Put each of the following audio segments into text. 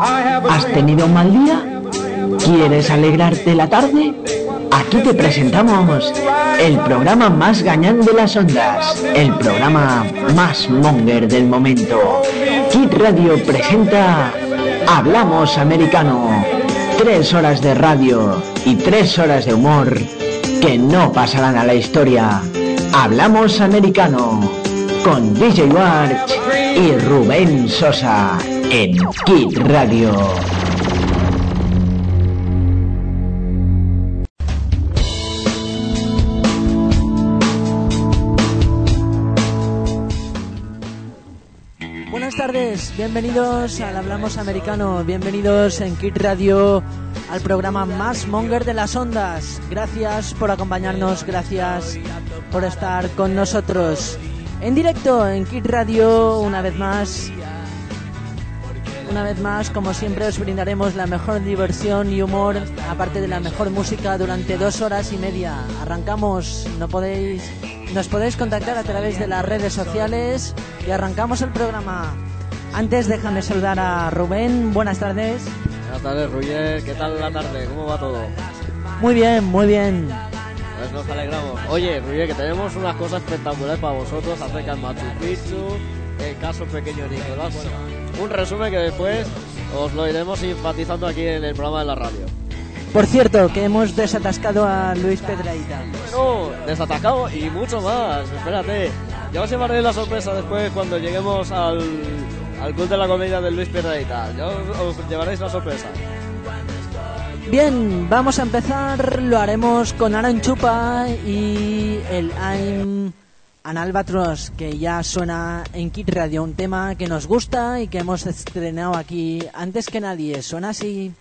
¿Has tenido un mal día? ¿Quieres alegrarte la tarde? Aquí te presentamos el programa más gañán de las ondas, el programa más monger del momento. Kit Radio presenta Hablamos Americano. Tres horas de radio y tres horas de humor que no pasarán a la historia. Hablamos Americano con DJ Watch y Rubén Sosa en Kit Radio. Buenas tardes, bienvenidos al Hablamos Americano, bienvenidos en Kit Radio al programa más monger de las ondas. Gracias por acompañarnos, gracias por estar con nosotros. En directo en Kit Radio, una vez más, una vez más, como siempre, os brindaremos la mejor diversión y humor, aparte de la mejor música, durante dos horas y media. Arrancamos, no podéis, nos podéis contactar a través de las redes sociales y arrancamos el programa. Antes, déjame saludar a Rubén. Buenas tardes. Buenas tardes, Ruyer. ¿Qué tal la tarde? ¿Cómo va todo? Muy bien, muy bien. Pues nos alegramos. Oye, Ruyer, que tenemos unas cosas espectaculares para vosotros acerca del Machu Picchu, el caso pequeño Nicolás. Bueno, un resumen que después os lo iremos enfatizando aquí en el programa de la radio. Por cierto, que hemos desatascado a Luis Pedraíta. No, desatacado y mucho más. Espérate. Ya os llevaré la sorpresa después cuando lleguemos al, al Club de la Comedia de Luis Pedraíta. Ya os, os llevaréis la sorpresa. Bien, vamos a empezar. Lo haremos con Aaron Chupa y el I'm an Albatross, que ya suena en Kit Radio, un tema que nos gusta y que hemos estrenado aquí antes que nadie. Suena así.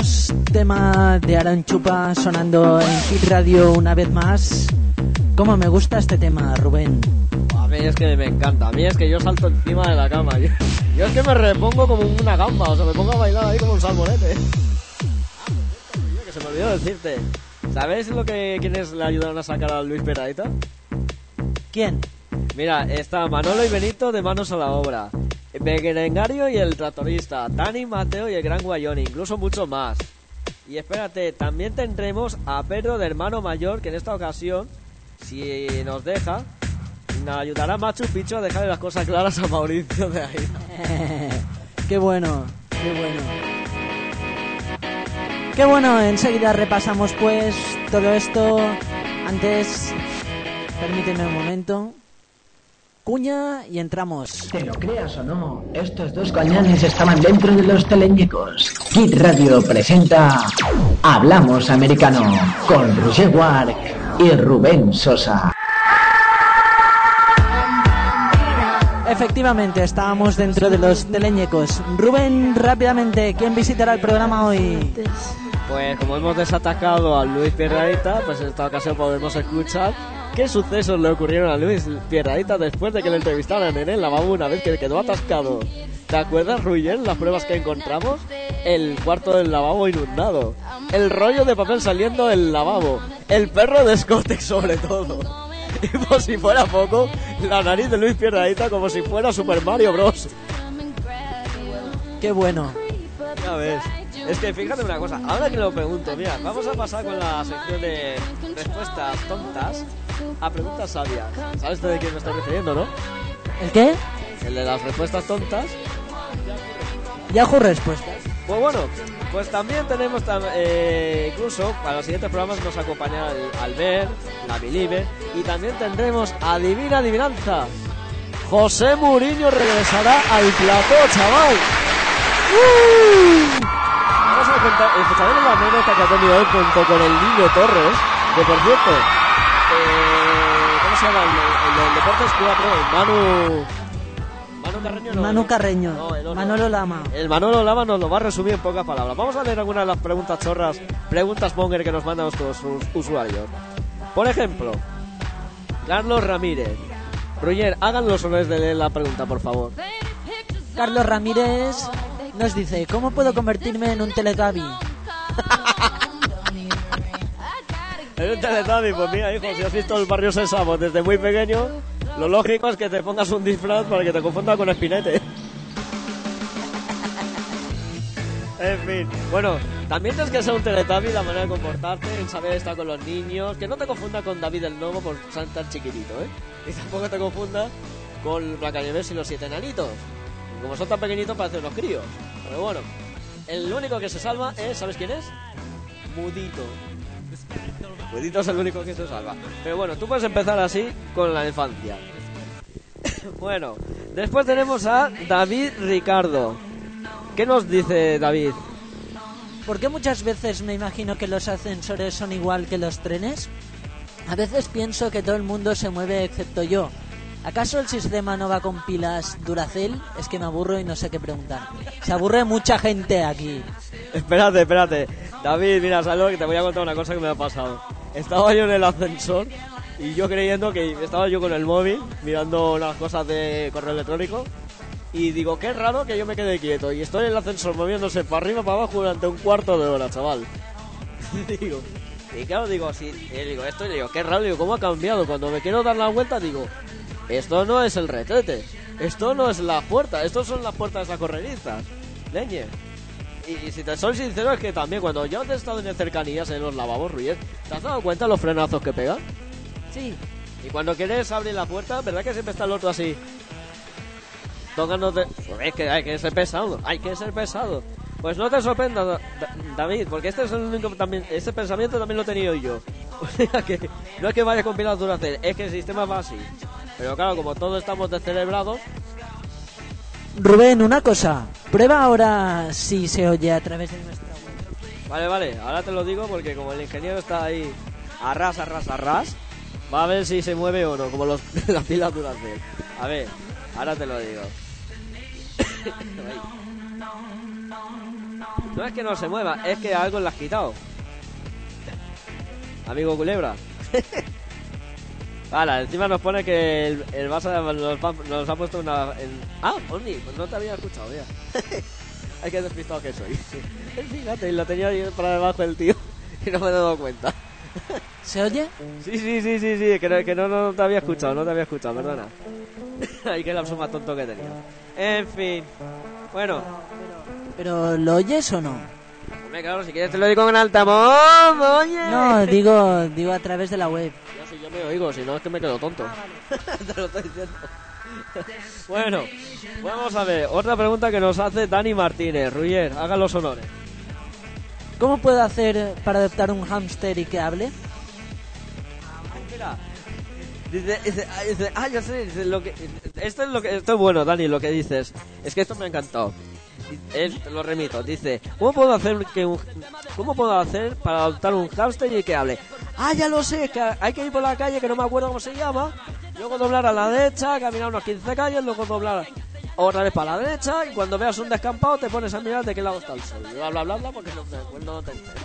Albatros, tema de Aaron Chupa sonando en Kit Radio una vez más. ¿Cómo me gusta este tema, Rubén? A mí es que me encanta. A mí es que yo salto encima de la cama. Yo, yo es que me repongo como una gamba. O sea, me pongo a bailar ahí como un salmonete. Que se me olvidó decirte. ¿Sabes lo que quienes le ayudaron a sacar a Luis Peraita? ¿Quién? Mira, está Manolo y Benito de manos a la obra. Begerengario y el tractorista. Dani, Mateo y el gran Guayoni. Incluso mucho más. Y espérate, también tendremos a Pedro de hermano mayor que en esta ocasión, si nos deja, nos ayudará Machu Picchu a dejarle las cosas claras a Mauricio de ahí. qué bueno, qué bueno. Qué bueno, enseguida repasamos pues todo esto. Antes, permíteme un momento. Cuña y entramos. Te lo creas o no, estos dos cañones estaban dentro de los teleñecos. Kid Radio presenta Hablamos Americano con Roger Wark y Rubén Sosa. Efectivamente, estábamos dentro de los teleñecos. Rubén, rápidamente, ¿quién visitará el programa hoy? Pues como hemos desatacado a Luis Pierradita, pues en esta ocasión podemos escuchar qué sucesos le ocurrieron a Luis Pierradita después de que le entrevistaran en el lavabo una vez que quedó atascado. ¿Te acuerdas, Ruyen, las pruebas que encontramos? El cuarto del lavabo inundado, el rollo de papel saliendo del lavabo, el perro de Scottex sobre todo. Y por si fuera poco, la nariz de Luis Pierradita como si fuera Super Mario Bros. Qué bueno. Ya ves. Es que fíjate una cosa, ahora que lo pregunto, mira, vamos a pasar con la sección de respuestas tontas a preguntas sabias. ¿Sabes de quién me estoy refiriendo, no? ¿El qué? El de las respuestas tontas. Yahoo Respuestas. Pues bueno, pues también tenemos, eh, incluso para los siguientes programas nos acompañará Albert, la Believer y también tendremos Adivina Adivinanza. José Muriño regresará al plató, chaval. ¡Uh! Vamos a contar, escucharemos la anécdota que ha tenido él junto con el niño Torres, que por cierto, El, el Deportes 4, Manu... Manu Carreño no. Manu. Carreño. No, el otro. Manolo Lama. El Manolo Lama nos lo va a resumir en pocas palabras. Vamos a leer algunas de las preguntas chorras, preguntas monger que nos mandan nuestros us- usuarios. Por ejemplo, Carlos Ramírez. Roger, hagan los honores de leer la pregunta, por favor. Carlos Ramírez nos dice, ¿cómo puedo convertirme en un Teletubby? En un Teletubby, pues mira, hijo, si has visto el barrio Sésamo desde muy pequeño, lo lógico es que te pongas un disfraz para que te confunda con Espinete. En fin, bueno, también tienes que ser un Teletubby la manera de comportarte, en saber estar con los niños, que no te confunda con David el Novo por ser tan chiquitito, ¿eh? Y tampoco te confunda con Blancanieves y los siete enanitos. Como son tan pequeñitos parecen unos críos. Pero bueno, el único que se salva es, ¿sabes quién es? Mudito. Mudito es el único que se salva. Pero bueno, tú puedes empezar así con la infancia. bueno, después tenemos a David Ricardo. ¿Qué nos dice David? ¿Por qué muchas veces me imagino que los ascensores son igual que los trenes? A veces pienso que todo el mundo se mueve excepto yo. ¿Acaso el sistema no va con pilas Duracell? Es que me aburro y no sé qué preguntar. Se aburre mucha gente aquí. Espérate, espérate. David, mira, ¿sabes lo que te voy a contar una cosa que me ha pasado? Estaba yo en el ascensor y yo creyendo que estaba yo con el móvil mirando las cosas de correo electrónico y digo, qué raro que yo me quede quieto y estoy en el ascensor moviéndose para arriba para abajo durante un cuarto de hora, chaval. digo, y claro, digo, sí, digo, esto y digo, qué raro, digo, ¿cómo ha cambiado? Cuando me quiero dar la vuelta, digo, esto no es el retrete, esto no es la puerta, estos son las puertas corredizas. Leñe. Y, y si te soy sincero, es que también cuando yo he estado en cercanías en los lavabos, Ruiz, ¿te has dado cuenta los frenazos que pegan? Sí. Y cuando quieres abrir la puerta, ¿verdad que siempre está el otro así? Tocándote. Es que hay que ser pesado, hay que ser pesado. Pues no te sorprenda, Da- Da- David, porque este es el único también, este pensamiento también lo he tenido yo. O sea que no es que vaya con pilas Duracell, es que el sistema va así. Pero claro, como todos estamos descerebrados, Rubén, una cosa. Prueba ahora si se oye a través de nuestra web. Vale, vale, ahora te lo digo porque como el ingeniero está ahí a ras, a ras, a ras, va a ver si se mueve o no, como los, las pilas Duracell. A ver, ahora te lo digo. no es que no se mueva, es que algo le has quitado. Amigo Culebra. Vale, encima nos pone que el, el Barça nos, va- nos ha puesto una... Ah, Oni, pues no te había escuchado ya. Hay que despistado que soy. Fíjate, lo tenía ahí para debajo del tío y no me he dado cuenta. ¿Se oye? Sí, sí, sí, sí, sí, que no, que no, no te había escuchado, no te había escuchado, perdona. Ay, que lapso más tonto que tenía. En fin. Bueno, ¿Pero lo oyes o no? hombre, claro, si quieres te lo digo en altavoz, oye. No, digo, digo a través de la web. Yo si yo me oigo, si no es que me quedo tonto. Te lo estoy diciendo. bueno, vamos a ver. Otra pregunta que nos hace Dani Martínez. Ruyer, haga los honores. ¿Cómo puedo hacer para adoptar un hámster y que hable? Mira. Dice, dice, ah, dice, ah, ya sé, dice, lo que, esto es lo que, esto es bueno, Dani, lo que dices. Es que esto me ha encantado. Él, lo remito, dice, ¿cómo puedo hacer que un, cómo puedo hacer para adoptar un hámster y que hable? Ah, ya lo sé, que hay que ir por la calle, que no me acuerdo cómo se llama, luego doblar a la derecha, caminar unos 15 calles, luego doblar otra vez para la derecha, y cuando veas un descampado te pones a mirar de qué lado está el sol. Bla, bla, bla, bla, porque no, te- no te enteras.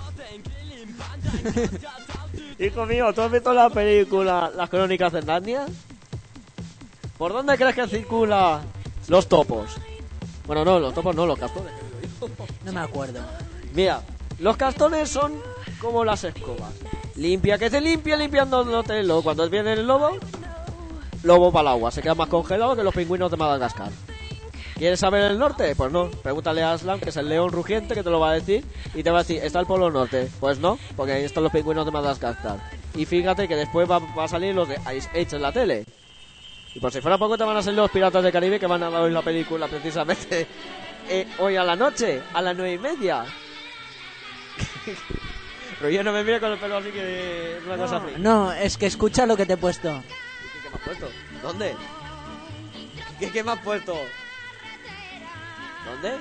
Hijo mío, ¿tú has visto la película Las Crónicas de Narnia? ¿Por dónde crees que circula los topos? Bueno, no, los topos no, los castones. No me acuerdo. Mira, los castones son como las escobas. Limpia, que se limpia limpiándote el lobo. Cuando viene el lobo, lobo para el agua. Se queda más congelado que los pingüinos de Madagascar. ¿Quieres saber el norte? Pues no. Pregúntale a Aslan, que es el león rugiente, que te lo va a decir. Y te va a decir, ¿está el polo norte? Pues no, porque ahí están los pingüinos de Madagascar. Y fíjate que después va, va a salir los de Ice Age en la tele. Y por si fuera poco te van a salir los piratas del Caribe que van a dar hoy la película precisamente eh, hoy a la noche, a las nueve y media. Roger no me mira con el pelo así que es una cosa friki. No, es que escucha lo que te he puesto. ¿Qué, qué me has puesto? ¿Dónde? ¿Qué, qué me has puesto? ¿Dónde?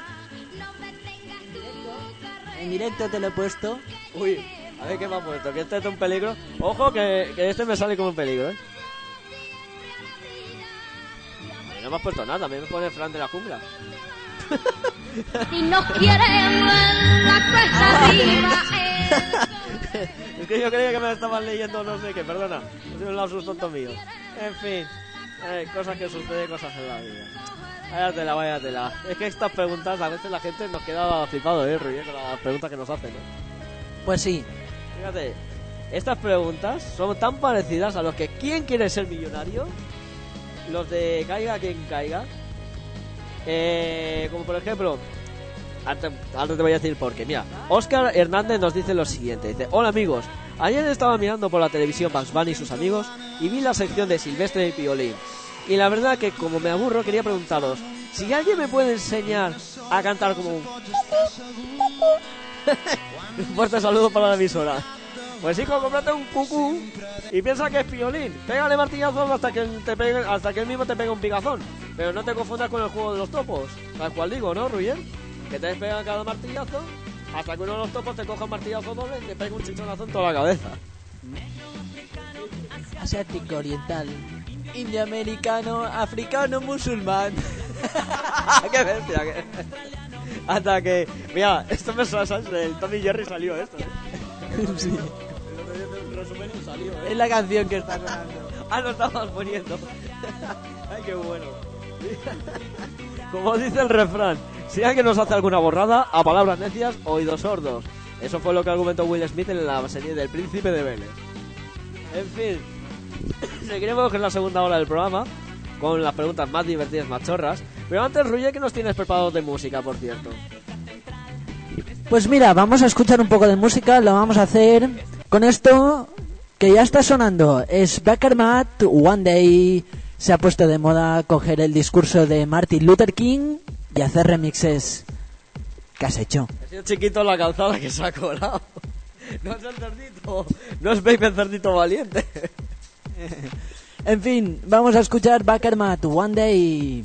En directo te lo he puesto. Uy, a ver qué me ha puesto, que este es un peligro. Ojo que, que este me sale como un peligro, ¿eh? No me has puesto nada, a mí me pone Fran de la jungla. Si nos quieren ver la cuesta arriba, eh. es que yo creía que me estaban leyendo no sé qué, perdona. Ha sido un lapsus tonto mío. En fin, eh, cosas que suceden, cosas en la vida. Váyatela, váyatela. Es que estas preguntas a veces la gente nos queda flipado, ¿eh, Rui? Con las preguntas que nos hacen, ¿eh? Pues sí. Fíjate, estas preguntas son tan parecidas a los que ¿Quién quiere ser millonario? Los de Caiga quien caiga. Eh, como por ejemplo, antes, te voy a decir por qué. Mira, Oscar Hernández nos dice lo siguiente: dice, Hola amigos, ayer estaba mirando por la televisión Bugs Bunny y sus amigos y vi la sección de Silvestre y Piolín. Y la verdad que como me aburro quería preguntaros si alguien me puede enseñar a cantar como un un fuerte saludo para la emisora. Pues hijo, cómprate un cucú y piensa que es piolín. Pégale martillazos hasta que te pegue, hasta que él mismo te pegue un picazón. Pero no te confundas con el juego de los topos. Tal cual digo, ¿no, Ruyer? Que te pega cada martillazo hasta que uno de los topos te coja un martillazo doble y te pegue un chichonazo en toda la cabeza. Asiático, oriental. indio americano, africano, musulmán. ¡Qué bestia! qué- Hasta que... Mira, esto me suena del Tommy Jerry salió esto, ¿eh? Sí, Salió, ¿eh? es la canción que está sonando. Ah, lo estabas poniendo. Ay, qué bueno. Como dice el refrán, si alguien nos hace alguna borrada, a palabras necias, oídos sordos. Eso fue lo que argumentó Will Smith en la serie del Príncipe de Vélez. En fin, seguiremos con la segunda hora del programa, con las preguntas más divertidas, más chorras. Pero antes, Ruye, ¿qué nos tienes preparado de música, por cierto? Pues mira, vamos a escuchar un poco de música, lo vamos a hacer con esto que ya está sonando. Es Becker Matt, One Day. Se ha puesto de moda coger el discurso de Martin Luther King y hacer remixes. ¿Qué has hecho? Ha sido chiquito en la calzada que se ha colado. No es el cerdito, no es Baby el cerdito valiente. En fin, vamos a escuchar Becker Matt, One Day.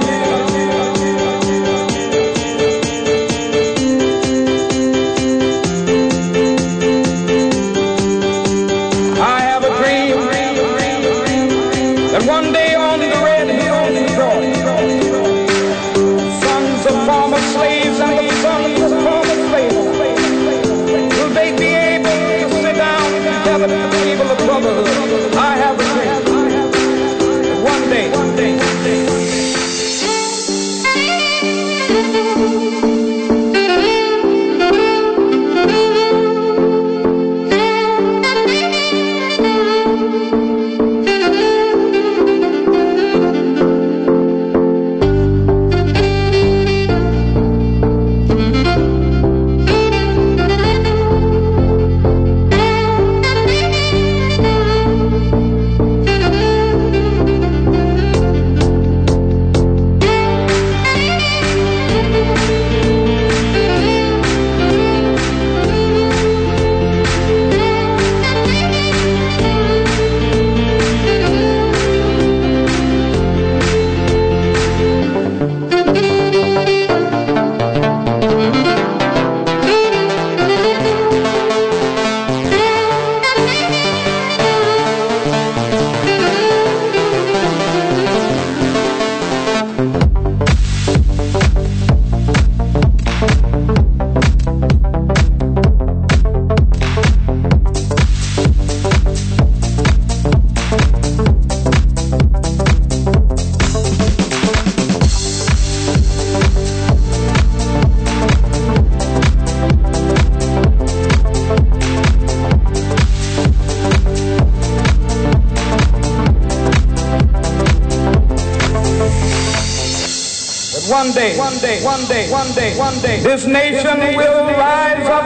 One day, one day, one day, this nation will rise up,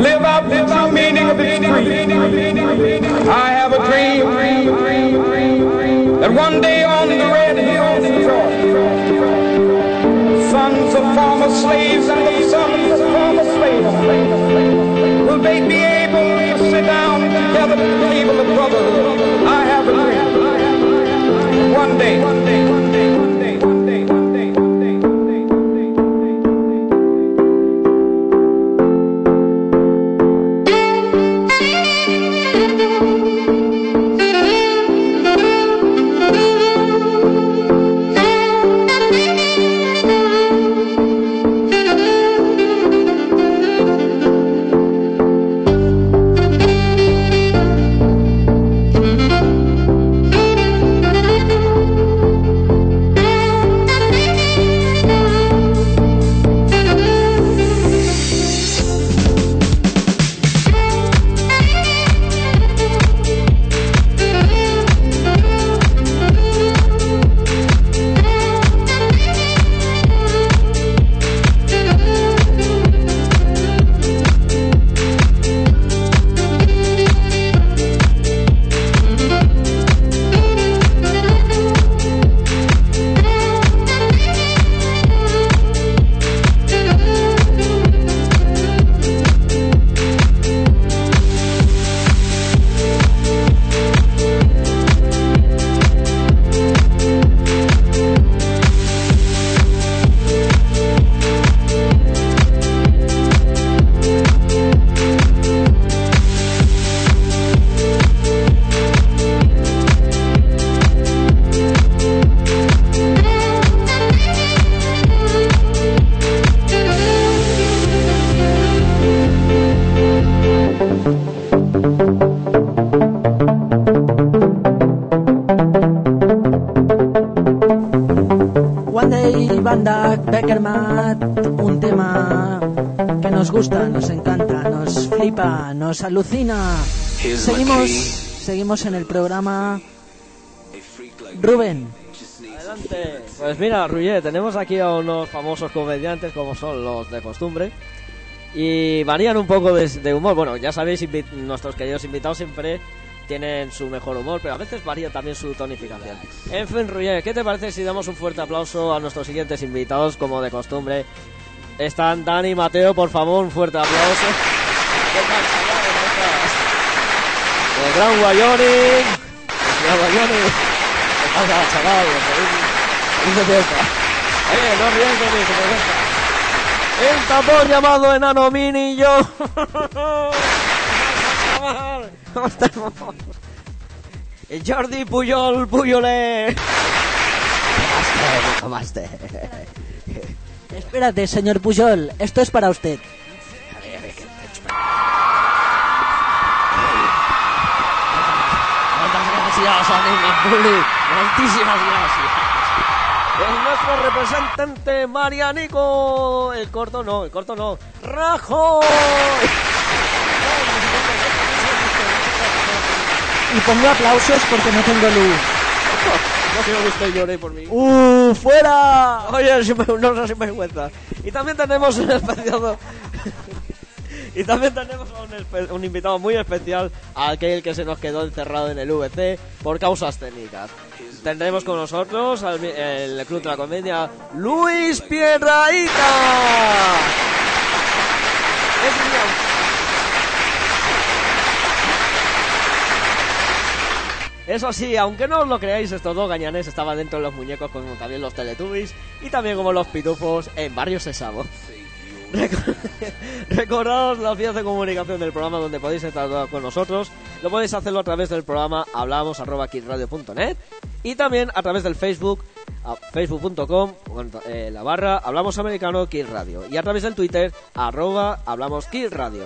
live out the true meaning of its creed. I have a dream that one day on the red hills of Georgia, sons of former slaves and the sons of former slaves, will they be able to sit down together at the table of brotherhood? I have a dream. One day, one day, nos alucina. Seguimos, seguimos en el programa. Rubén, Adelante. Pues mira, Ruyer, tenemos aquí a unos famosos comediantes como son los de costumbre. Y varían un poco de, de humor. Bueno, ya sabéis, nuestros queridos invitados siempre tienen su mejor humor, pero a veces varía también su tonificación. En fin, Ruyer, ¿qué te parece si damos un fuerte aplauso a nuestros siguientes invitados, como de costumbre? Están Dani y Mateo, por favor, un fuerte aplauso. ¿Qué tal, chavales? ¿Cómo estás? El Gran. El Gran Wyoming. ¿Qué pasa, chaval? Feliz fiesta. Oye, no. El tapón llamado Enano Mini y yo. ¿Cómo estamos? Jordi Puyol Puyolé. Tomaste, tomaste. espérate, señor Pujol, esto es para usted. Gracias a Bully. Muchísimas gracias. Es nuestro representante Marianico. El corto no, el corto no. ¡Rajo! Y pongo aplausos porque no tengo luz. No quiero que usted llore por mí. ¡Uh! ¡Fuera! Oye, no sé si me cuenta. Y también tenemos un especial. Y también tenemos espe- un invitado muy especial, aquel que se nos quedó encerrado en el VC por causas técnicas. Tendremos con nosotros al el Club de la Comedia, Luis mi- Eso sí, aunque no os lo creáis, estos dos gañanes estaban dentro de los muñecos como también los Teletubbies y también como los pitufos en Barrio Sésamo. Reco- Recordaos las vías de comunicación del programa donde podéis estar con nosotros. Lo podéis hacerlo a través del programa hablamos.kidradio.net y también a través del Facebook facebook.com eh, la barra hablamos americano Kill Radio y a través del Twitter arroba hablamos Kill Radio.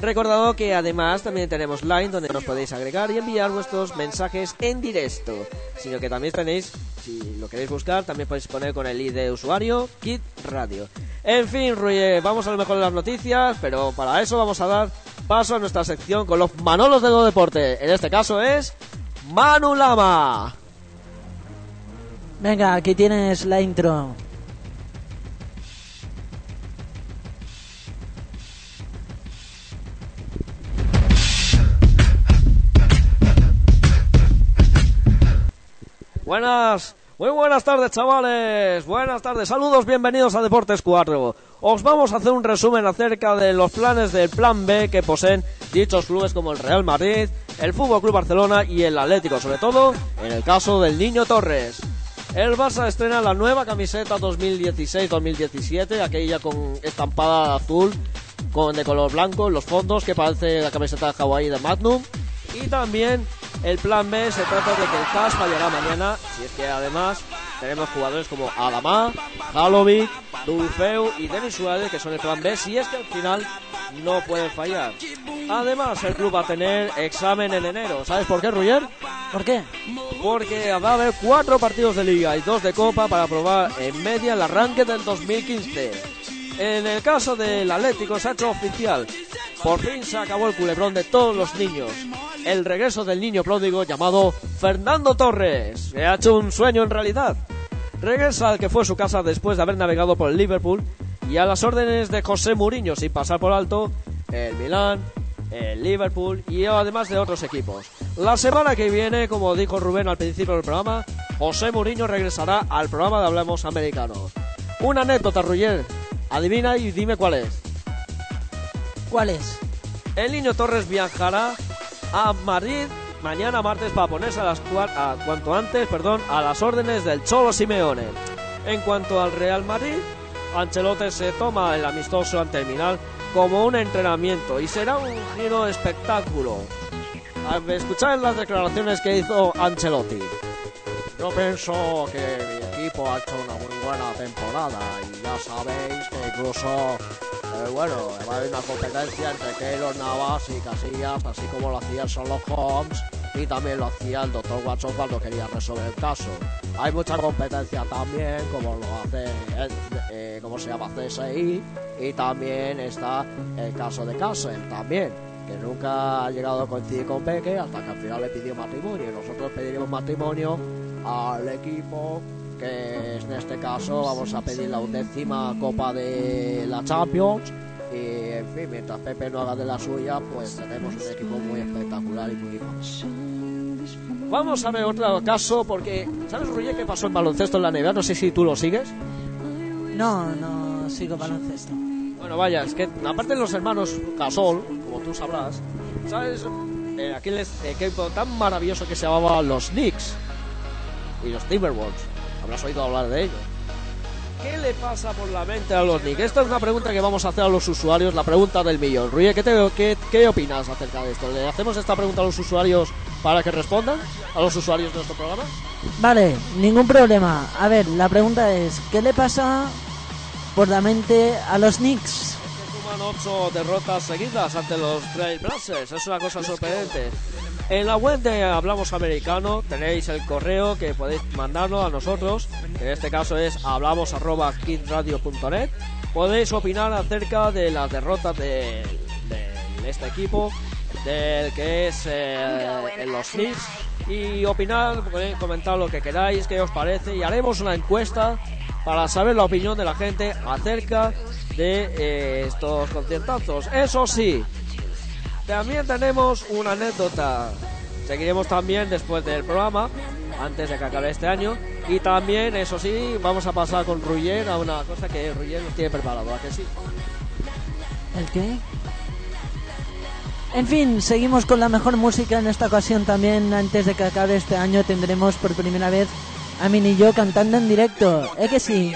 Recordado que además también tenemos Line donde nos podéis agregar y enviar vuestros mensajes en directo. Sino que también tenéis, si lo queréis buscar, también podéis poner con el ID de usuario Kit Radio. En fin, Ruye, vamos a lo mejor de las noticias, pero para eso vamos a dar paso a nuestra sección con los Manolos de Go Deporte. En este caso es Manu Lama. Venga, aquí tienes la intro. Buenas, muy buenas tardes chavales, buenas tardes, saludos, bienvenidos a Deportes 4. Os vamos a hacer un resumen acerca de los planes del Plan B que poseen dichos clubes como el Real Madrid, el Fútbol Club Barcelona y el Atlético, sobre todo en el caso del Niño Torres. El Barça estrena la nueva camiseta 2016-2017, aquella con estampada azul con de color blanco en los fondos que parece la camiseta de Hawái de Magnum. Y también el plan B se trata de que el CAS fallará mañana, si es que además tenemos jugadores como Adamá, Halovic, Dulfeu y Denis Suárez que son el plan B, si es que al final no pueden fallar. Además, el club va a tener examen en enero. ¿Sabes por qué, Ruyer? ¿Por qué? Porque va a haber cuatro partidos de liga y dos de copa para probar en media el arranque del 2015. En el caso del Atlético se ha hecho oficial. Por fin se acabó el culebrón de todos los niños. El regreso del niño pródigo llamado Fernando Torres. Se ha hecho un sueño en realidad. Regresa al que fue su casa después de haber navegado por el Liverpool y a las órdenes de José Mourinho sin pasar por alto el Milán, el Liverpool y además de otros equipos. La semana que viene, como dijo Rubén al principio del programa, José Mourinho regresará al programa de Hablamos Americano. Una anécdota, Ruyer. Adivina y dime cuál es. ¿Cuál es? El niño Torres viajará a Madrid mañana martes para ponerse a las a cuanto antes, perdón, a las órdenes del Cholo Simeone. En cuanto al Real Madrid, Ancelotti se toma el amistoso ante el Milan como un entrenamiento y será un giro espectáculo. A- Escuchad las declaraciones que hizo Ancelotti. Yo pienso que mi equipo ha hecho una muy buena temporada y ya sabéis que incluso, eh, bueno, va a haber una competencia entre Keylor Navas y Casillas, así como lo hacía Sherlock Holmes y también lo hacía el doctor Watson cuando quería resolver el caso. Hay mucha competencia también, como lo hace, eh, eh, ¿cómo se llama? CSI, y también está el caso de Castle también, que nunca ha llegado a coincidir con Peque hasta que al final le pidió matrimonio. Y nosotros pediremos matrimonio al equipo que en este caso vamos a pedir la undécima Copa de la Champions y en fin, mientras Pepe no haga de la suya, pues tenemos un equipo muy espectacular y muy. Vamos a ver otro caso porque, ¿sabes, Ruye, qué pasó en baloncesto en la NBA? No sé si tú lo sigues. No, no sigo baloncesto. Bueno, vaya, es que aparte de los hermanos Gasol, como tú sabrás, ¿sabes? Eh, aquel es- equipo tan maravilloso que se llamaba los Knicks y los Timberwolves. Habrás oído hablar de ellos. ¿Qué le pasa por la mente a los Knicks? Esta es una pregunta que vamos a hacer a los usuarios, la pregunta del millón. Ruye, ¿qué, te- qué, qué opinas acerca de esto? ¿Le hacemos esta pregunta a los usuarios para que respondan? ¿A los usuarios de nuestro programa? Vale, ningún problema. A ver, la pregunta es, ¿qué le pasa por la mente a los Knicks? Suman ocho derrotas seguidas ante los Trail Blazers. Es una cosa sorprendente. En la web de Hablamos Americano tenéis el correo que podéis mandarlo a nosotros. En este caso es hablamos@kidradio.net. Podéis opinar acerca de las derrotas de, de este equipo, del que es eh, en los Knicks. Y opinar, comentar lo que queráis, qué os parece. Y haremos una encuesta para saber la opinión de la gente acerca de eh, estos conciertazos. Eso sí, también tenemos una anécdota. Seguiremos también después del programa, antes de que acabe este año. Y también, eso sí, vamos a pasar con Ruyer a una cosa que Ruyer nos tiene preparado, ¿a que sí? ¿El qué? En fin, seguimos con la mejor música en esta ocasión también. Antes de que acabe este año tendremos por primera vez a Min y yo cantando en directo. ¿Eh que sí?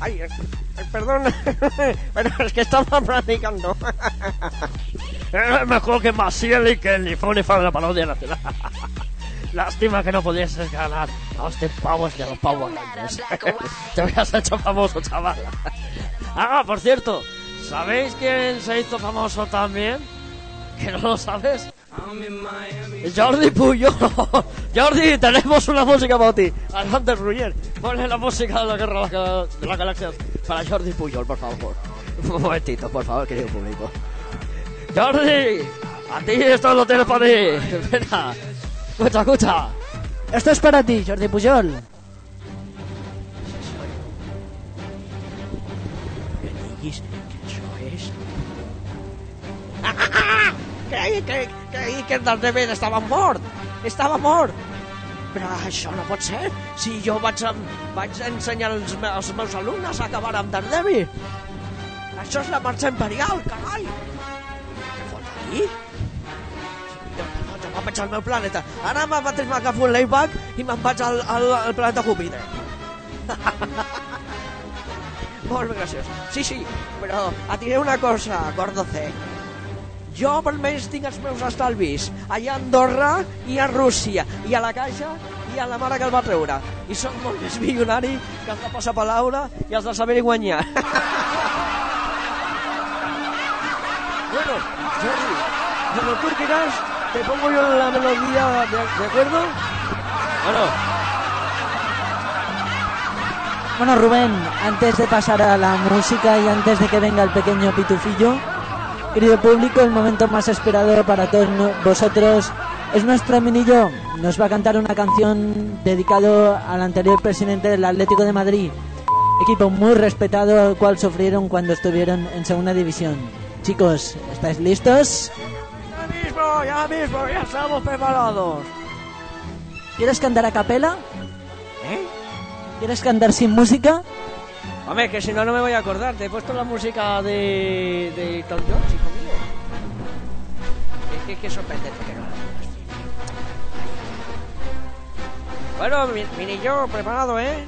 Ay, perdón, es que estaba practicando. Es mejor que Maciel y que el Nifón para la parodia nacional. Lástima que no pudieses ganar a Austin Powers de los Rangers. Te habías hecho famoso, chaval. Ah, por cierto, ¿sabéis quién se hizo famoso también? ¿Que no lo sabes? Jordi Puyo. Jordi, tenemos una música para ti. Adelante, Ruyer. Ponle la música de la guerra de la- de las galaxias para Jordi Puyol, por favor. Un momentito, por favor, querido público. Jordi, a ti esto lo tienes para ti. Espera. Escucha, escucha. Esto es para ti, Jordi Pujol. Creí que, creí que el Daredevil estava mort. Estava mort. Però això no pot ser. Si jo vaig, vaig ensenyar als, me, als meus alumnes a acabar amb Daredevil. Això és la marxa imperial, carai. Què fot aquí? Jo, me'n vaig al meu planeta. Ara me'n vaig m'agafo un layback i me'n vaig al, al, al planeta Júpiter. Molt graciós. Sí, sí, però et diré una cosa, Gordo C. Jo almenys tinc els meus estalvis allà a Andorra i a Rússia i a la Caixa i a la mare que el va treure. I sóc molt més milionari que els de passar Laura i els de saber guanyar. bueno, Jordi, cuando tú quieras, te pongo yo la melodía, ¿de, de acuerdo? Bueno, Bueno, Rubén, antes de pasar a la música y antes de que venga el pequeño pitufillo, querido público, el momento más esperado para todos vosotros es nuestro minillo. Nos va a cantar una canción dedicado al anterior presidente del Atlético de Madrid, equipo muy respetado al cual sufrieron cuando estuvieron en segunda división. Chicos, ¿estáis listos? ya mismo, ya mismo, ya estamos preparados. ¿Quieres cantar a capela? ¿Eh? ¿Quieres cantar sin música? Hombre, que si no, no me voy a acordar. Te he puesto la música de, de Elton John, chico mío. Qué, qué, qué sorprendente que no la Bueno, mi, mi niño, preparado, ¿eh?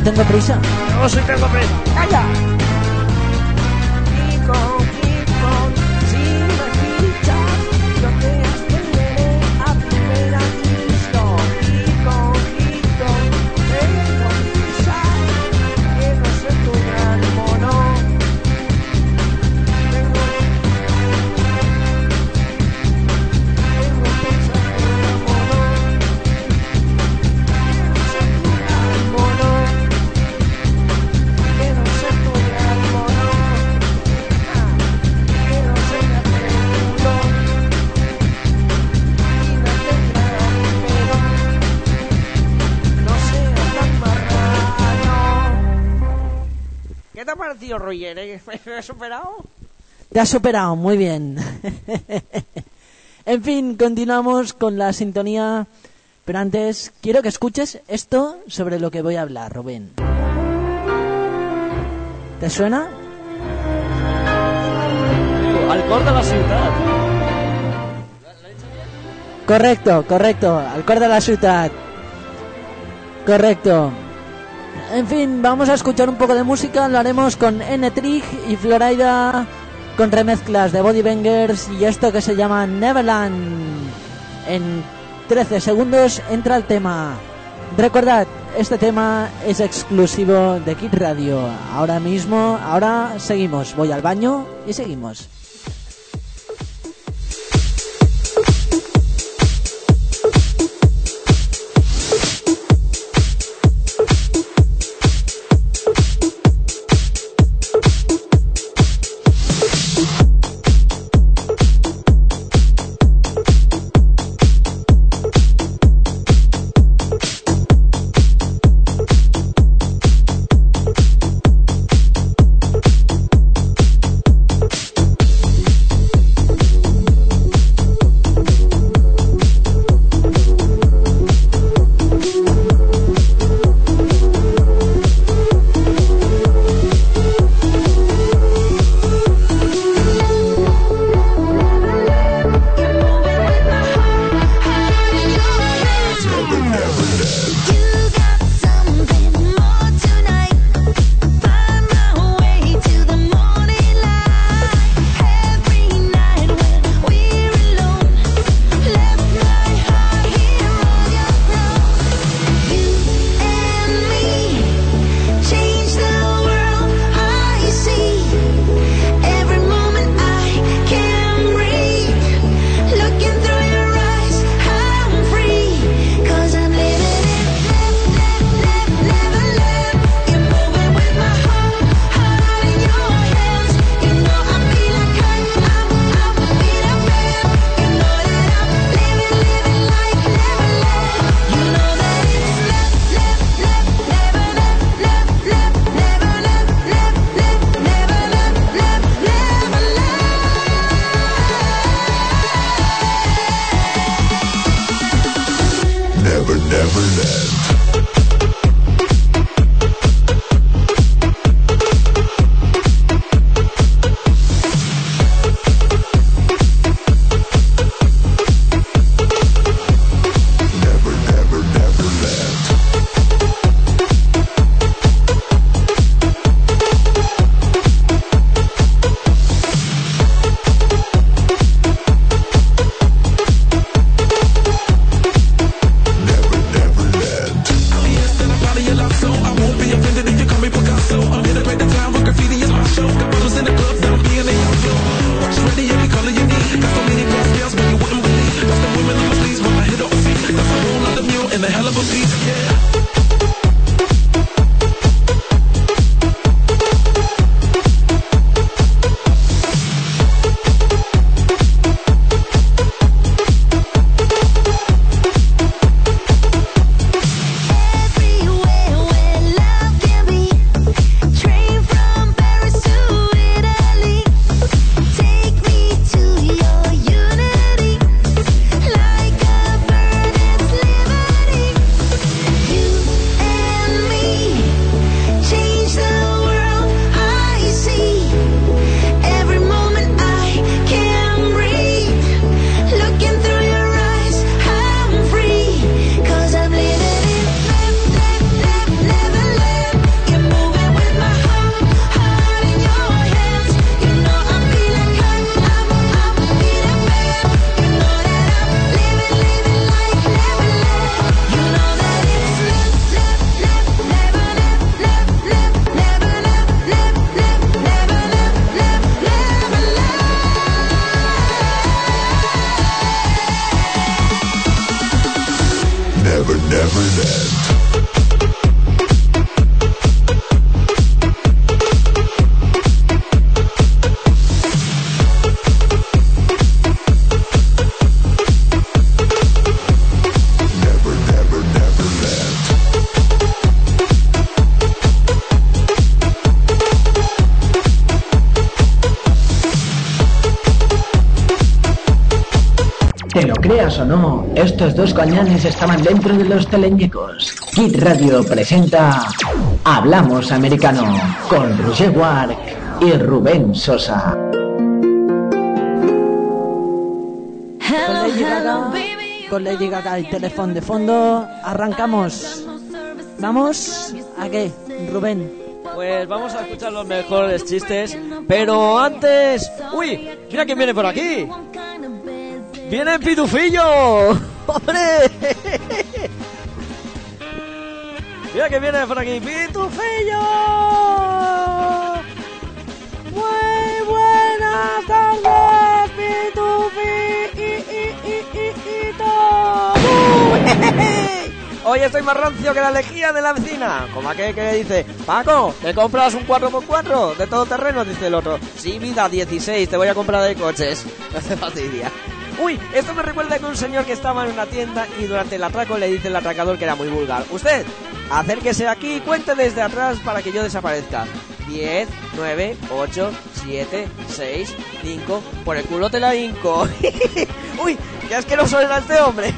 tengo prisa. Yo sí tengo prisa. Roger, ¿eh? ¿Has superado? Te has superado, muy bien. en fin, continuamos con la sintonía, pero antes quiero que escuches esto sobre lo que voy a hablar, Rubén. ¿Te suena? Alcor de la ciudad. Correcto, correcto, Alcor de la ciudad. Correcto. En fin, vamos a escuchar un poco de música. Lo haremos con N. Y Florida con remezclas de Body Bangers y esto que se llama Neverland. En 13 segundos entra el tema. Recordad, este tema es exclusivo de Kid Radio. Ahora mismo, ahora seguimos. Voy al baño y seguimos. Dos cañones estaban dentro de los teleñecos. Kid Radio presenta Hablamos Americano con Roger Wark y Rubén Sosa. Con Lady Gaga, con Lady Gaga y teléfono de fondo, arrancamos. ¿Vamos? ¿A qué, Rubén? Pues vamos a escuchar los mejores chistes, pero antes... ¡Uy! ¡Mira quién viene por aquí! ¡Viene Pitufillo! ¡Hombre! ¡Mira que viene por aquí! ¡Pitufillo! ¡Muy buenas tardes, Pitufito! Hoy estoy más rancio que la lejía de la vecina. Como aquel que dice, Paco, ¿te compras un 4x4 de todo terreno? Dice el otro. Sí, vida, 16, te voy a comprar de coches. No hace fastidia. Uy, esto me recuerda que un señor que estaba en una tienda y durante el atraco le dice el atracador que era muy vulgar. Usted, acérquese aquí y cuente desde atrás para que yo desaparezca. 10, 9, 8, 7, 6, 5. Por el culo te la hinco. Uy, qué asqueroso era este hombre.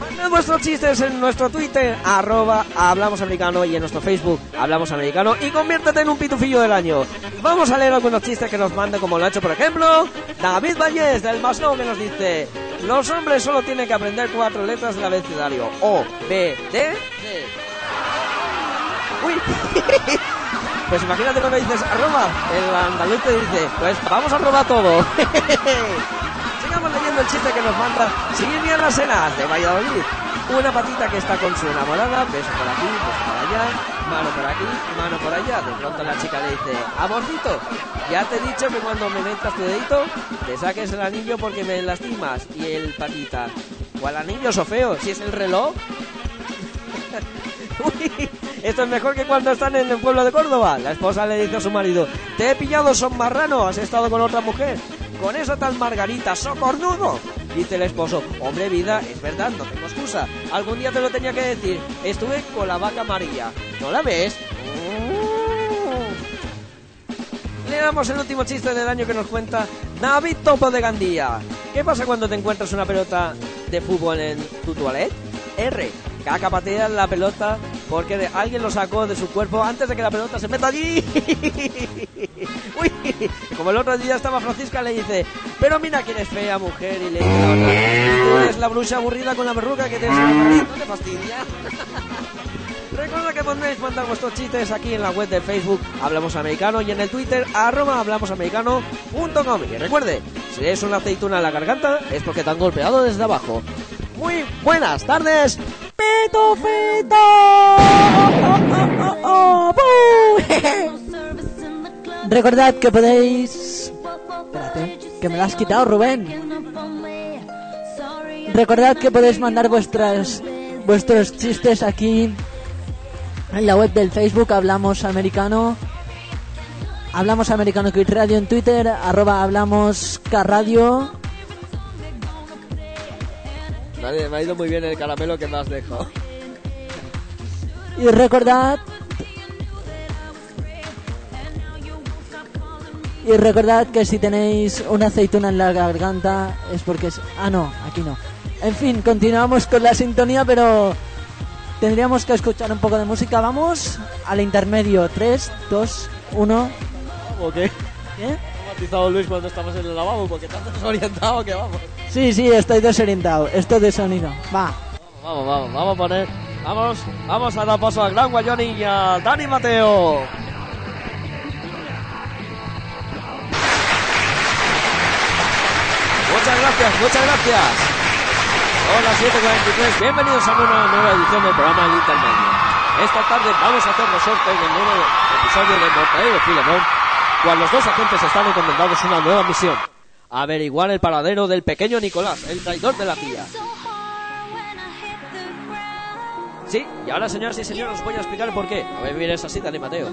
Mandad vuestros chistes en nuestro Twitter, arroba Hablamos Americano, y en nuestro Facebook, Hablamos Americano, y conviértete en un pitufillo del año. Vamos a leer algunos chistes que nos mande, como lo ha hecho, por ejemplo, David Vallés, del Masno, que nos dice... Los hombres solo tienen que aprender cuatro letras del abecedario. O, B, D, C. Uy. Pues imagínate cuando dices arroba, el andaluz te dice, pues vamos a robar todo. El chiste que nos manda Silvia Rasenas de Valladolid. Una patita que está con su enamorada, beso por aquí, beso por allá, mano por aquí, mano por allá. De pronto la chica le dice, amorcito, ya te he dicho que cuando me metas tu dedito, te saques el anillo porque me lastimas. Y el patita, ¿cuál anillo, o feo? Si es el reloj. Uy, esto es mejor que cuando están en el pueblo de Córdoba. La esposa le dice a su marido, te he pillado, son marrano, has estado con otra mujer. Con eso tal Margarita, socornudo. Dice el esposo, hombre vida, es verdad, no tengo excusa. Algún día te lo tenía que decir. Estuve con la vaca María. ¿No la ves? Le damos el último chiste del año que nos cuenta David Topo de Gandía. ¿Qué pasa cuando te encuentras una pelota de fútbol en tu toilet? R. caca patea la pelota porque alguien lo sacó de su cuerpo antes de que la pelota se meta allí. Como el otro día estaba Francisca le dice, pero mira quién es fea mujer y le dice la otra, tú eres la bruja aburrida con la verruga que tienes en la nariz, no te fastidia. Recuerda que podéis mandar vuestros chistes aquí en la web de Facebook Hablamos Americano y en el Twitter arroba hablamosamericano.com. Y recuerde, si es una aceituna en la garganta es porque te han golpeado desde abajo. Muy buenas tardes, Pito Fito. Oh, oh, oh. Recordad que podéis... Espérate, que me lo has quitado, Rubén. Recordad que podéis mandar vuestras vuestros chistes aquí en la web del Facebook Hablamos Americano. Hablamos Americano Kid Radio en Twitter, arroba Hablamos K. Nadie- me ha ido muy bien el caramelo que me has dejado. Y recordad... Y recordad que si tenéis una aceituna en la garganta es porque es... Ah, no, aquí no. En fin, continuamos con la sintonía, pero tendríamos que escuchar un poco de música. Vamos al intermedio. 3, 2, 1... ¿O qué? ¿Qué? Ha matizado Luis cuando estamos en el lavabo porque has desorientado que vamos. Sí, sí, estoy desorientado. Esto de sonido. Va. Vamos, vamos, vamos a poner. Vamos, vamos a dar paso al gran Guayoni y a Dani Mateo. Muchas gracias, muchas gracias. Son las 7.43. Bienvenidos a una nueva edición del programa El Intermedio. Esta tarde vamos a hacer los sorteos del nuevo episodio de Mortadelo Filemón, cuando los dos agentes están encomendados una nueva misión. Averiguar el paradero del pequeño Nicolás, el traidor de la tía. Sí, y ahora señoras y señores os voy a explicar por qué. A ver, mires así, Dani Mateo.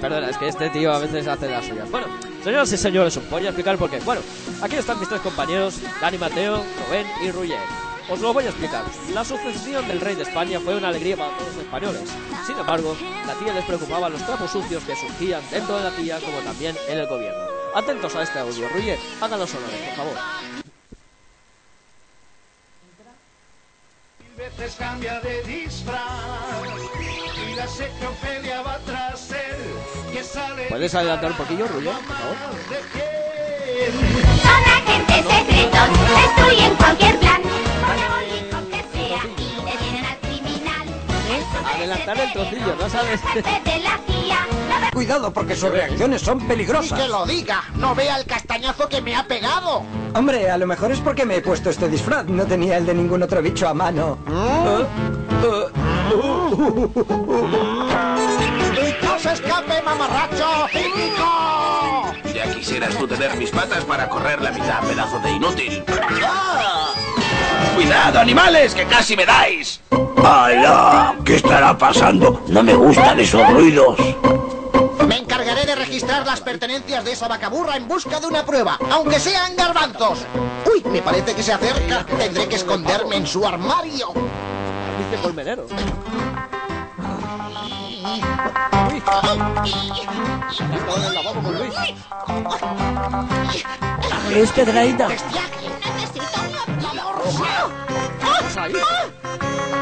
Perdona, es que este tío a veces hace las suyas. Bueno, señoras y señores, os voy a explicar por qué. Bueno, aquí están mis tres compañeros, Dani Mateo, Rubén y Ruyer. Os lo voy a explicar. La sucesión del rey de España fue una alegría para todos los españoles. Sin embargo, la tía les preocupaba los trapos sucios que surgían dentro de la tía como también en el gobierno. Atentos a este audio, Ruyer, hagan los honores, por favor. veces cambia de disfraz y la sé que Ofelia va tras él que sale ¿Puedes adelantar un poquillo, Ruyer, por favor? Son agentes secretos, estoy en cualquier plan. Adelantar el trocillo, ¿no sabes? Cuidado porque sus reacciones son peligrosas. que lo diga no vea el castañazo que me ha pegado Hombre, a lo mejor es porque me he puesto este disfraz. No tenía el de ningún otro bicho a mano. ¿Eh? y no se escape mamarracho cínico Ya quisieras tú tener mis patas para correr la mitad, pedazo de inútil. ¡Cuidado, animales, que casi me dais! ¡Hala! ¿Qué estará pasando? No me gustan esos ruidos. me encargaré de registrar las pertenencias de esa vacaburra en busca de una prueba aunque sean garbanzos uy me parece que se acerca tendré que esconderme en su armario Dice Colmenero. Ya estaba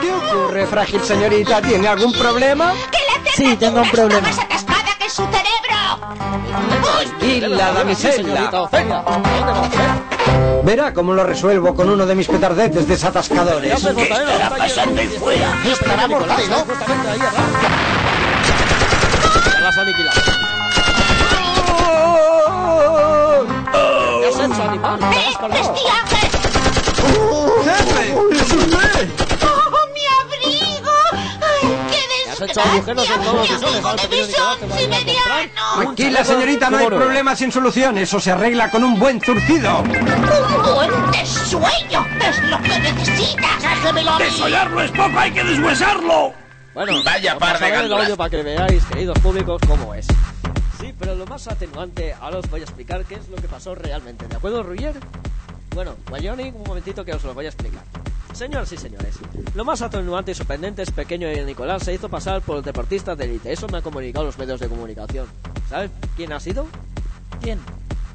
¿Qué ocurre, frágil señorita? ¿Tiene algún problema? Sí, tengo un problema. más atascada que su cerebro. Y la damisela. Verá cómo lo resuelvo con uno de mis petardetes desatascadores. Mortadelo, estará pasando ahí. fuera? Estará Nicolás, Mortadelo. Justamente ahí atrás. Ya la has aniquilado. ¿Qué has hecho, animal? ¿Te agujeros en todos los ¡Mi visones, amigo ahora de pequeño Nicolás te va a ir a comprar. bisonsimeriano! Tranquila, señorita, no hay problema sin solución. Eso se arregla con un buen zurcido. ¡Un buen desueño! ¡Es lo que necesitas! déjemelo Desollarlo es poco, hay que deshuesarlo. Bueno, Vaya par de el audio para que veáis, queridos públicos, cómo es. Sí, pero lo más atenuante, ahora os voy a explicar qué es lo que pasó realmente. ¿De acuerdo, Ruyer? Bueno, Wyoming, un momentito que os lo voy a explicar. Señoras y señores, lo más atenuante y sorprendente es pequeño y Nicolás se hizo pasar por deportista de élite. Eso me han comunicado los medios de comunicación. ¿Sabes quién ha sido? ¿Quién?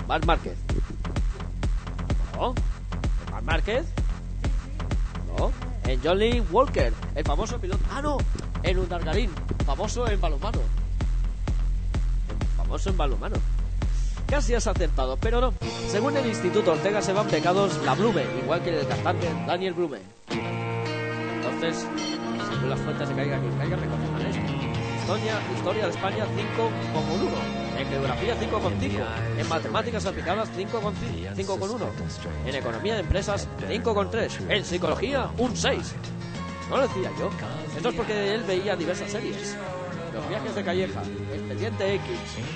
Marc Márquez. ¿No? ¿Marc Márquez? No, en Johnny Walker, el famoso piloto. Ah, no, en Undargarín, famoso en balonmano. Famoso en balonmano. Casi has acertado, pero no. Según el Instituto Ortega se van pecados la Blume, igual que el cantante Daniel Blume. Entonces, según las fuentes de caiga que caiga, confirman esto. Historia, historia de España 5,1. En geografía 5,5. En matemáticas aplicadas 5,1. En economía de empresas 5,3. En psicología un 6. No lo decía yo. Esto es porque él veía diversas series. Los viajes de Calleja, Expediente X,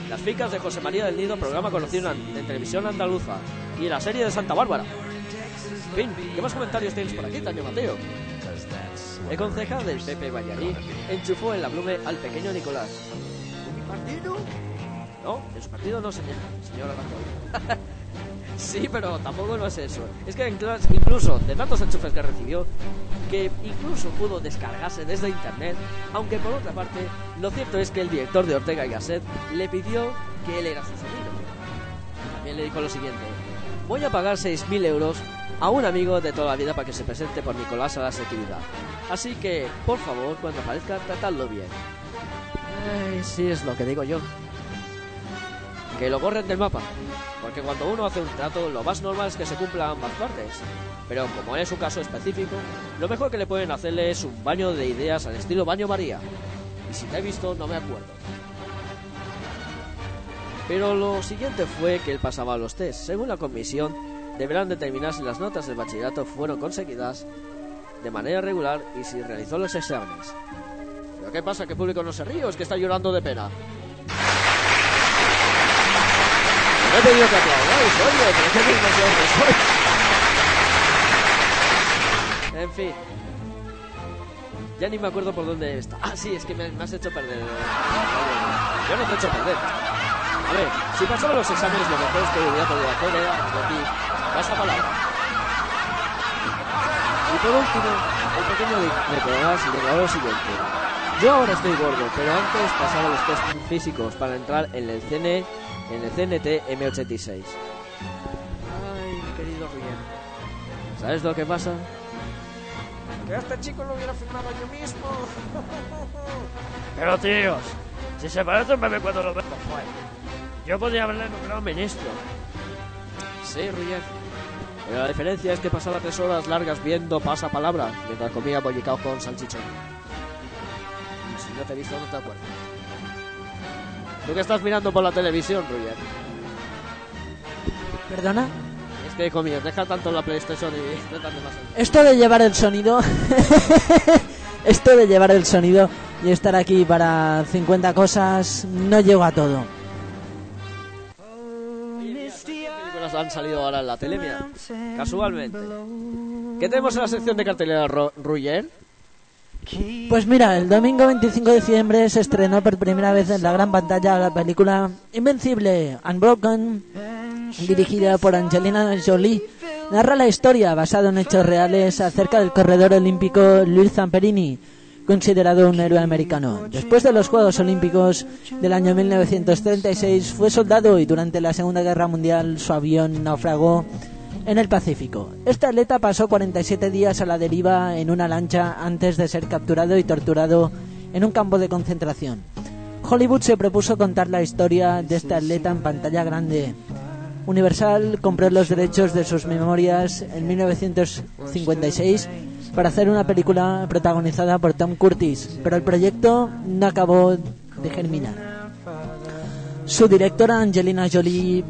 Las ficas de José María del Nido, programa conocido en televisión andaluza, y la serie de Santa Bárbara. Fin, ¿qué más comentarios tienes por aquí, Taño Mateo? El concejal del Pepe Ballarí enchufó en la blume al pequeño Nicolás. ¿En mi partido? No, en su partido no, señor, señora Rajoy. Sí, pero tampoco no es eso. Es que inclu- incluso de tantos enchufes que recibió, que incluso pudo descargarse desde internet, aunque por otra parte, lo cierto es que el director de Ortega y Gasset le pidió que él era su sobrino. También le dijo lo siguiente, voy a pagar 6.000 euros a un amigo de toda la vida para que se presente por Nicolás a la actividad. Así que, por favor, cuando aparezca, tratadlo bien. Sí, es lo que digo yo. Que lo borren del mapa. Porque cuando uno hace un trato, lo más normal es que se cumpla ambas partes. Pero como es un caso específico, lo mejor que le pueden hacerle es un baño de ideas al estilo baño María. Y si te he visto, no me acuerdo. Pero lo siguiente fue que él pasaba los test. Según la comisión, deberán determinar si las notas del bachillerato fueron conseguidas de manera regular y si realizó los exámenes. ¿Pero qué pasa? ¿Que el público no se ríe o es que está llorando de pena? No he pedido que aplaudáis, oye, pero qué que soy. En fin. Ya ni me acuerdo por dónde está. Ah, sí, es que me, has hecho perder. Yo no te he hecho perder. A ver, si pasaba los exámenes, lo mejor es que hubiera podido hacer era decir esa palabra. Y por último, el pequeño Nicolás le declaró lo siguiente. Yo ahora estoy gordo, pero antes pasaba los test físicos para entrar en el CN, en el CNT M86. Ay, mi querido Rubén. ¿Sabes lo que pasa? Que este chico lo hubiera firmado yo mismo. Pero tíos, si se parece un bebé cuando lo veo fuera. Yo podría haberle nombrado ministro. Sí, Ruyer. Pero la diferencia es que pasaba tres horas largas viendo pasapalabra mientras comía bollicao con salchichón. Y si no te he visto, no te acuerdas. ¿Tú qué estás mirando por la televisión, Ruyer? ¿Perdona? Es que, hijo mío, deja tanto la PlayStation y demasiado. Esto de llevar el sonido. Esto de llevar el sonido y estar aquí para 50 cosas, no llego a todo. han salido ahora en la tele, mira, casualmente. ¿Qué tenemos en la sección de cartelera, Ruyer? Pues mira, el domingo 25 de diciembre se estrenó por primera vez en la gran pantalla la película Invencible, Unbroken, dirigida por Angelina Jolie. Narra la historia, basada en hechos reales, acerca del corredor olímpico Luis Zamperini, considerado un héroe americano. Después de los Juegos Olímpicos del año 1936 fue soldado y durante la Segunda Guerra Mundial su avión naufragó en el Pacífico. Este atleta pasó 47 días a la deriva en una lancha antes de ser capturado y torturado en un campo de concentración. Hollywood se propuso contar la historia de este atleta en pantalla grande. Universal compró los derechos de sus memorias en 1956 para hacer una película protagonizada por Tom Curtis, pero el proyecto no acabó de germinar. Su directora Angelina Jolie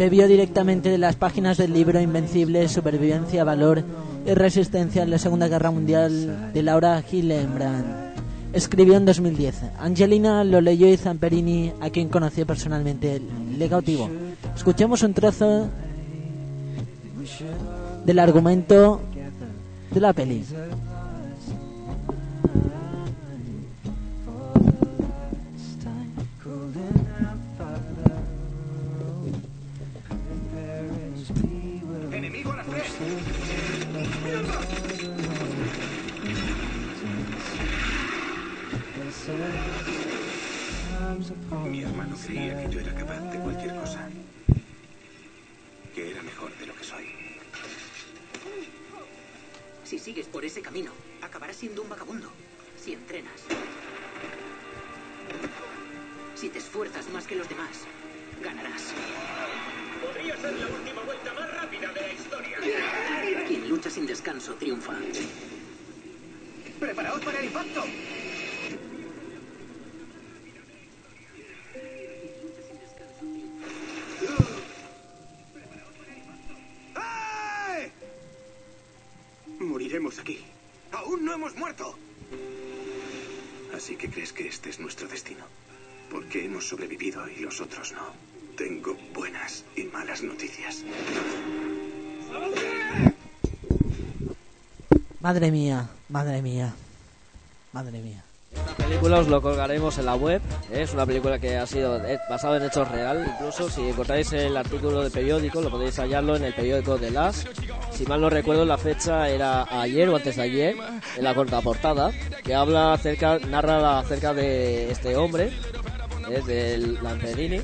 bebió directamente de las páginas del libro Invencible, Supervivencia, Valor y Resistencia en la Segunda Guerra Mundial de Laura Hillenbrand. Escribió en 2010. Angelina lo leyó y Zamperini, a quien conoció personalmente, le cautivó. Escuchemos un trozo del argumento de la peli. Mi hermano creía que yo era capaz de cualquier cosa. Que era mejor de lo que soy. Si sigues por ese camino, acabarás siendo un vagabundo. Si entrenas. Si te esfuerzas más que los demás, ganarás. Podría ser la última vuelta más rápida de la historia. Quien lucha sin descanso triunfa. ¡Preparaos para el impacto! Moriremos aquí. Aún no hemos muerto. Así que crees que este es nuestro destino. Porque hemos sobrevivido y los otros no. Tengo buenas y malas noticias. Madre mía, madre mía, madre mía. La película os lo colgaremos en la web. ¿eh? Es una película que ha sido eh, basada en hechos reales. Incluso si encontráis el artículo de periódico, lo podéis hallarlo en el periódico de Las. Si mal no recuerdo, la fecha era ayer o antes de ayer, en la contraportada, que habla acerca, narra acerca de este hombre, ¿eh? del Lamperini,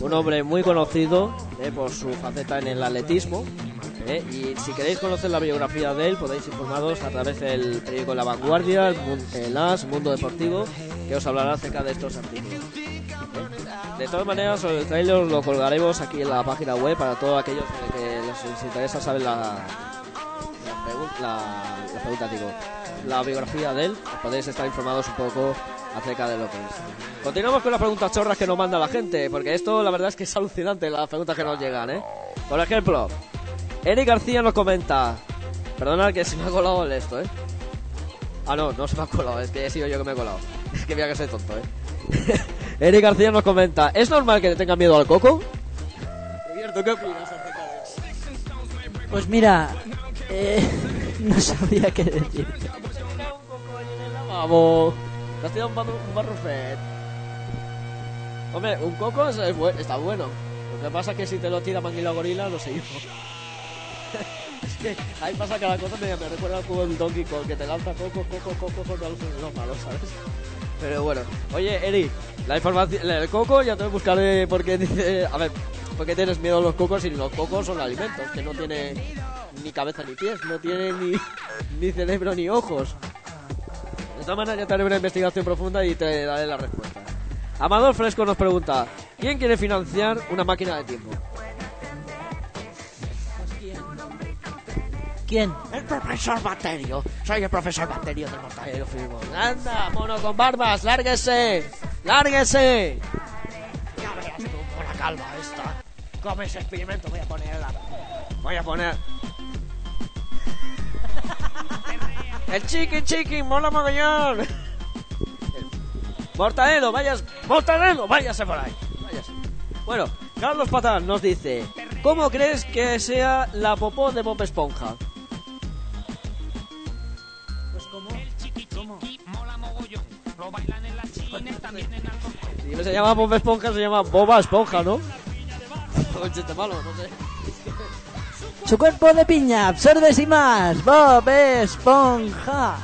un hombre muy conocido ¿eh? por su faceta en el atletismo. ¿eh? Y si queréis conocer la biografía de él, podéis informaros a través del periódico La Vanguardia, el, el As, Mundo Deportivo, que os hablará acerca de estos artículos. De todas maneras, el trailer lo colgaremos aquí en la página web para todos aquellos que les, interesa saber la, la, la- la pregunta, digo, la biografía de él. Podéis estar informados un poco acerca de lo que es. Continuamos con las preguntas chorras que nos manda la gente, porque esto la verdad es que es alucinante las preguntas que nos llegan, ¿eh? Por ejemplo, Eric García nos comenta. Perdonad que se me ha colado el esto, ¿eh? Ah, no, no se me ha colado, es que he sido yo que me he colado. Es que mira que soy tonto, ¿eh? Eric García nos comenta. ¿Es normal que le tenga miedo al coco? ¿qué opinas acerca de eso? Pues mira, eh, no sabría qué decir. Vamos. Te has tirado un, barro, un barrufet. Hombre, un coco es- es buen- está bueno. Lo que pasa es que si te lo tira Manguila Gorila, lo seguimos. es que ahí pasa cada cosa, me, me recuerda al juego del Donkey Kong, que te lanza coco, coco, coco contra los los malos, ¿sabes? Pero bueno. Oye, Eric, la información, el coco ya te voy a buscar de por qué dice... A ver, ¿por qué tienes miedo a los cocos si los cocos son alimentos? Que no tiene ni cabeza ni pies, no tiene ni, ni cerebro ni ojos. De esta manera ya te haré una investigación profunda y te daré la respuesta. Amador Fresco nos pregunta, ¿quién quiere financiar una máquina de tiempo? ¿Quién? El profesor Baterio. Soy el profesor Baterio del Montañero Firmo. Anda, mono con barbas, lárguese. Lárguese. Ya verás tú con la calva esta. Come ese experimento, voy a ponerla. Voy a poner... El chiqui chiqui, mola mogollón. Mortadelo, vayas. Mortadelo, váyase por ahí. Váyase. Bueno, Carlos Patán nos dice: ¿Cómo crees que sea la popó de Bob Esponja? Si se llama Bob Esponja, se llama Boba Esponja, ¿no? Un chiste malo, no sé. Su cuerpo de piña, absorbes y más. Bob Esponja.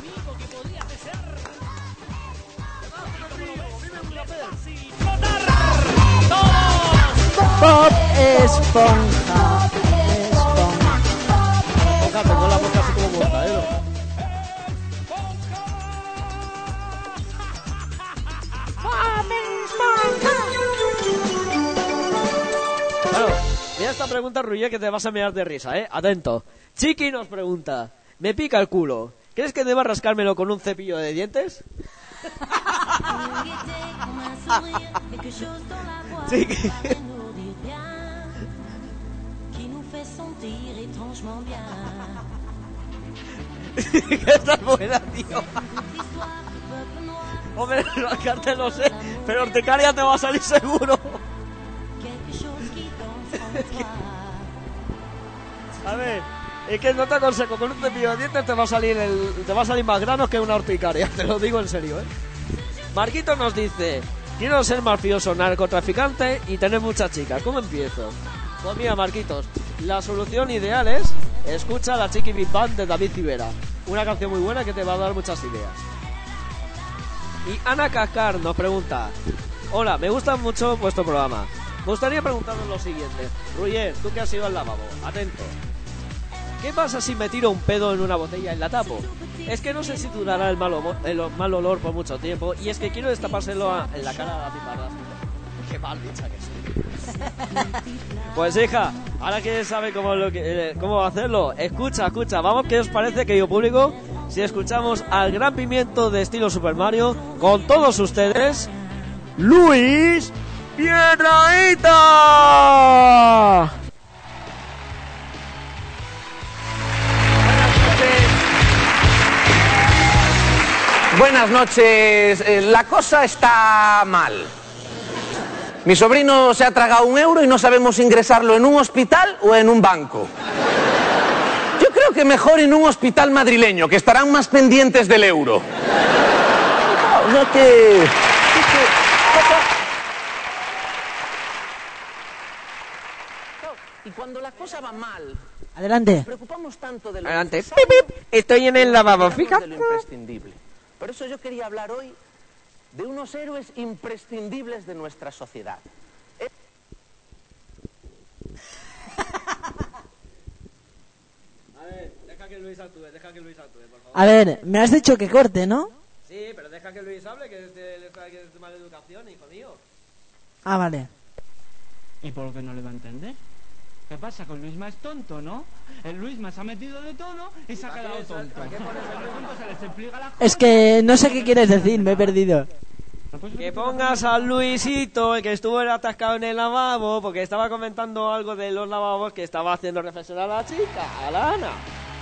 Bob. Esponja. Esta pregunta, Ruye, que te vas a mirar de risa, ¿eh? Atento. Chiqui nos pregunta: Me pica el culo. ¿Crees que deba rascármelo con un cepillo de dientes? Chiqui. esta es buena, tío. Hombre, rascarte lo sé, pero urticaria te va a salir seguro. A ver, es que no te aconsejo, con un cepillo de dientes te va a salir el, te va a salir más granos que una urticaria, te lo digo en serio, ¿eh? Marquito nos dice, quiero ser mafioso, narcotraficante y tener muchas chicas, ¿cómo empiezo? Pues mira, Marquitos, la solución ideal es escucha la Chiqui Big Band de David Civera, una canción muy buena que te va a dar muchas ideas. Y Ana Cascar nos pregunta, hola, me gusta mucho vuestro programa. Me gustaría preguntaros lo siguiente. Ruyer, tú que has ido al lavabo, atento. ¿qué pasa si me tiro un pedo en una botella y la tapo? Es que no sé si durará el mal, homo- el mal olor por mucho tiempo y es que quiero destapárselo a- en la cara a mi padrastro. Qué mal dicha que soy. Pues hija, ahora que sabe cómo, lo que, eh, cómo hacerlo, escucha, escucha, vamos, ¿qué os parece, querido público? Si escuchamos al gran pimiento de estilo Super Mario con todos ustedes, Luis Piedraíta. Buenas noches. Eh, La cosa está mal. Mi sobrino se ha tragado un euro y no sabemos ingresarlo en un hospital o en un banco. Yo creo que mejor en un hospital madrileño, que estarán más pendientes del euro. O sea que... Y cuando la cosa va mal, Adelante. nos preocupamos tanto de lo Adelante. Pip, pip. Estoy en el lavabo, fíjate. de lo imprescindible. Por eso yo quería hablar hoy de unos héroes imprescindibles de nuestra sociedad. A ver, deja que Luis actúe, deja que Luis actúe, por favor. A ver, me has dicho que corte, ¿no? Sí, pero deja que Luis hable, que es de, que es de mala educación, hijo mío. Ah, vale. ¿Y por que no le va a entender? ¿Qué pasa? Con Luisma es tonto, ¿no? El Luisma se ha metido de todo y se ha quedado tonto. ¿Para qué se les explica la Es que no sé qué quieres decir, me he perdido. Que pongas a Luisito, el que estuvo atascado en el lavabo, porque estaba comentando algo de los lavabos que estaba haciendo reflexionar a la chica, a la Ana.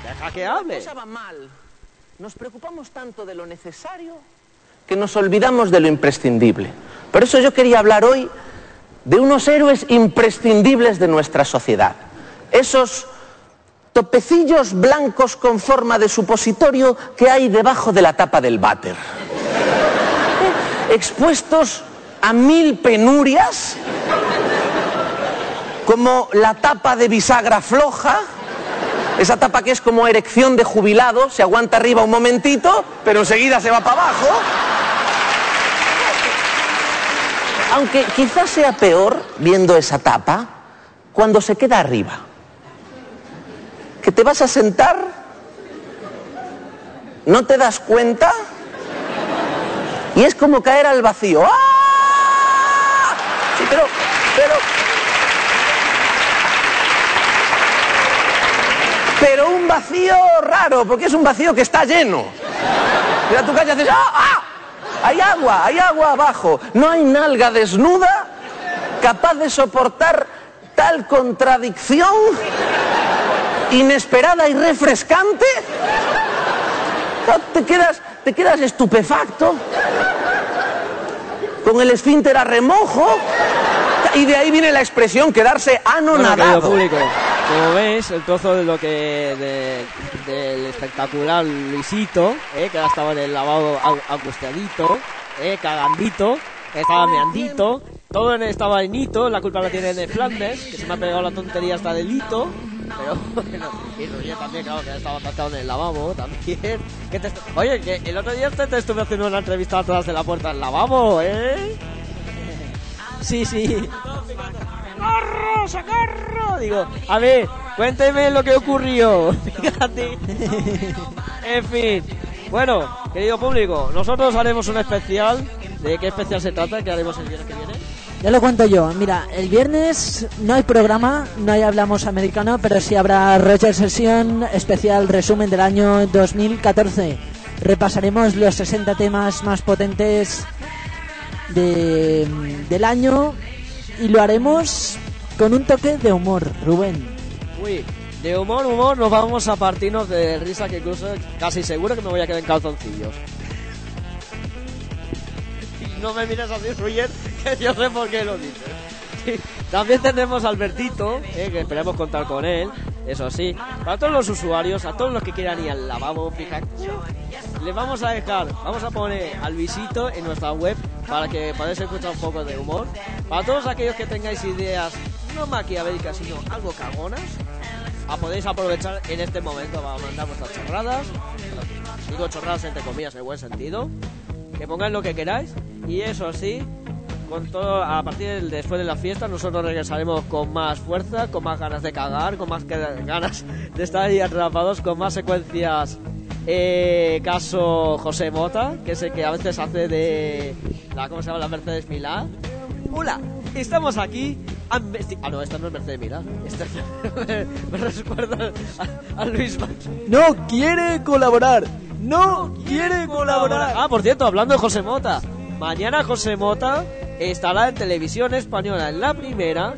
Deja que hable. La cosa va mal. Nos preocupamos tanto de lo necesario que nos olvidamos de lo imprescindible. Por eso yo quería hablar hoy de unos héroes imprescindibles de nuestra sociedad. Esos topecillos blancos con forma de supositorio que hay debajo de la tapa del váter. Expuestos a mil penurias, como la tapa de bisagra floja, esa tapa que es como erección de jubilado, se aguanta arriba un momentito, pero enseguida se va para abajo. Aunque quizás sea peor, viendo esa tapa, cuando se queda arriba. Que te vas a sentar, no te das cuenta y es como caer al vacío. ¡Ah! Sí, pero, pero, pero un vacío raro, porque es un vacío que está lleno. Mira tu calle y haces ¡ah! ¡ah! Hay agua, hay agua abajo. No hay nalga desnuda capaz de soportar tal contradicción inesperada y refrescante. Te quedas, te quedas estupefacto con el esfínter a remojo y de ahí viene la expresión quedarse Bueno, anonadado. público, como veis, el trozo de lo que de- del espectacular Luisito, eh, que ahora estaba en el lavado angustiadito, eh, cagandito, estaba meandito, todo estaba en hito, la culpa la tiene de Flandes, que se me ha pegado la tontería hasta del hito, pero bueno, y también, claro, que estaba atascado en el lavabo también. Oye, que el otro día te, te estuve haciendo una entrevista atrás de la puerta del lavabo, ¿eh? Sí, sí. ¡Socorro! ¡Socorro! Digo, a ver, cuénteme lo que ocurrió. Fíjate. En fin. Bueno, querido público, nosotros haremos un especial. ¿De qué especial se trata? que haremos el viernes que viene? Ya lo cuento yo. Mira, el viernes no hay programa, no hay Hablamos Americano, pero sí habrá Roger Sesión especial resumen del año 2014. Repasaremos los 60 temas más potentes de, del año y lo haremos con un toque de humor, Rubén. Uy, de humor, humor, nos vamos a partirnos de risa que incluso casi seguro que me voy a quedar en calzoncillos. No me mires así, Ruyer, que yo sé por qué lo dices. También tendremos a Albertito, eh, que esperemos contar con él, eso sí. Para todos los usuarios, a todos los que quieran ir al lavabo, fíjate, les vamos a dejar, vamos a poner al visito en nuestra web para que podáis escuchar un poco de humor. Para todos aquellos que tengáis ideas no maquiavélicas, sino algo cagonas, a podéis aprovechar en este momento para mandar vuestras chorradas. Digo chorradas entre comillas en buen sentido. Que pongáis lo que queráis. Y eso sí, con todo, a partir del después de la fiesta, nosotros regresaremos con más fuerza, con más ganas de cagar, con más que- ganas de estar ahí atrapados, con más secuencias. Eh, caso José Mota, que es el que a veces hace de la, ¿cómo se llama? La Mercedes Milá. Hola, estamos aquí. Ah, no, esta no es Mercedes Milá. Esta me, me recuerda a, a Luis Mar- No quiere colaborar. No quiere colaborar. Ah, por cierto, hablando de José Mota. Mañana José Mota estará en televisión española en la primera,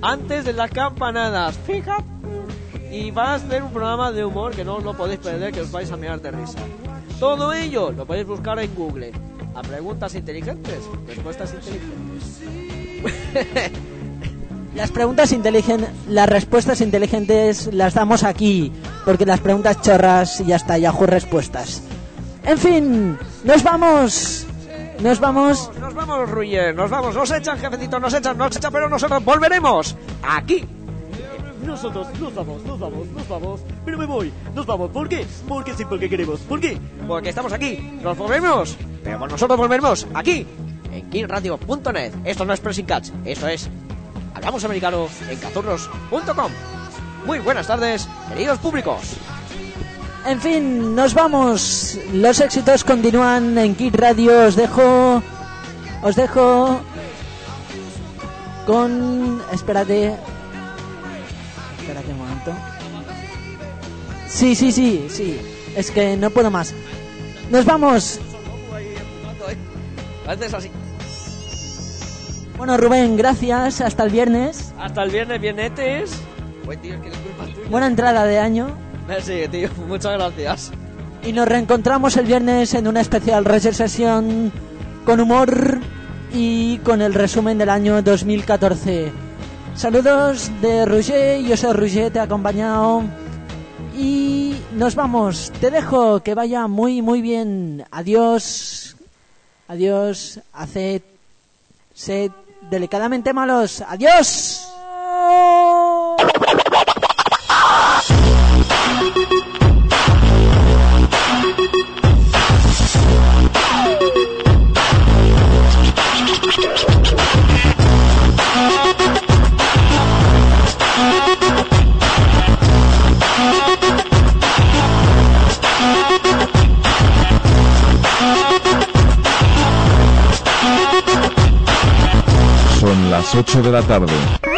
antes de las campanadas. Fíjate. Y va a hacer un programa de humor que no os lo podéis perder, que os vais a mirar de risa. Todo ello lo podéis buscar en Google. A preguntas inteligentes, respuestas inteligentes. Las preguntas inteligentes, las respuestas inteligentes las damos aquí, porque las preguntas chorras ya está, Yahoo respuestas. En fin, nos vamos. Nos vamos. Nos vamos, Ruyer, nos vamos. Nos echan, jefecito, nos echan, nos echan, pero nosotros volveremos aquí. Nosotros nos vamos, nos vamos, nos vamos. Pero me voy, nos vamos. ¿Por qué? Porque sí, porque queremos. ¿Por qué? Porque estamos aquí, nos volvemos. Pero nosotros volveremos aquí, en kingradio.net. Esto no es Pressing Catch, esto es Hablamos Americano en cazurros.com. Muy buenas tardes, queridos públicos. En fin, nos vamos. Los éxitos continúan en Kid Radio. Os dejo. Os dejo. Con. Espérate. Espérate un momento. Sí, sí, sí, sí. Es que no puedo más. Nos vamos. Haces así. Bueno, Rubén, gracias. Hasta el viernes. Hasta el viernes, vienetes. Buen tío, es que la culpa es tuya. Buena entrada de año. Sí, tío, muchas gracias. Y nos reencontramos el viernes en una especial Reser Sesión con humor y con el resumen del año 2014. Saludos de Roger, yo soy Roger, te he acompañado. Y nos vamos, te dejo que vaya muy muy bien. Adiós, adiós, haced, sed delicadamente malos. Adiós. Las 8 de la tarde.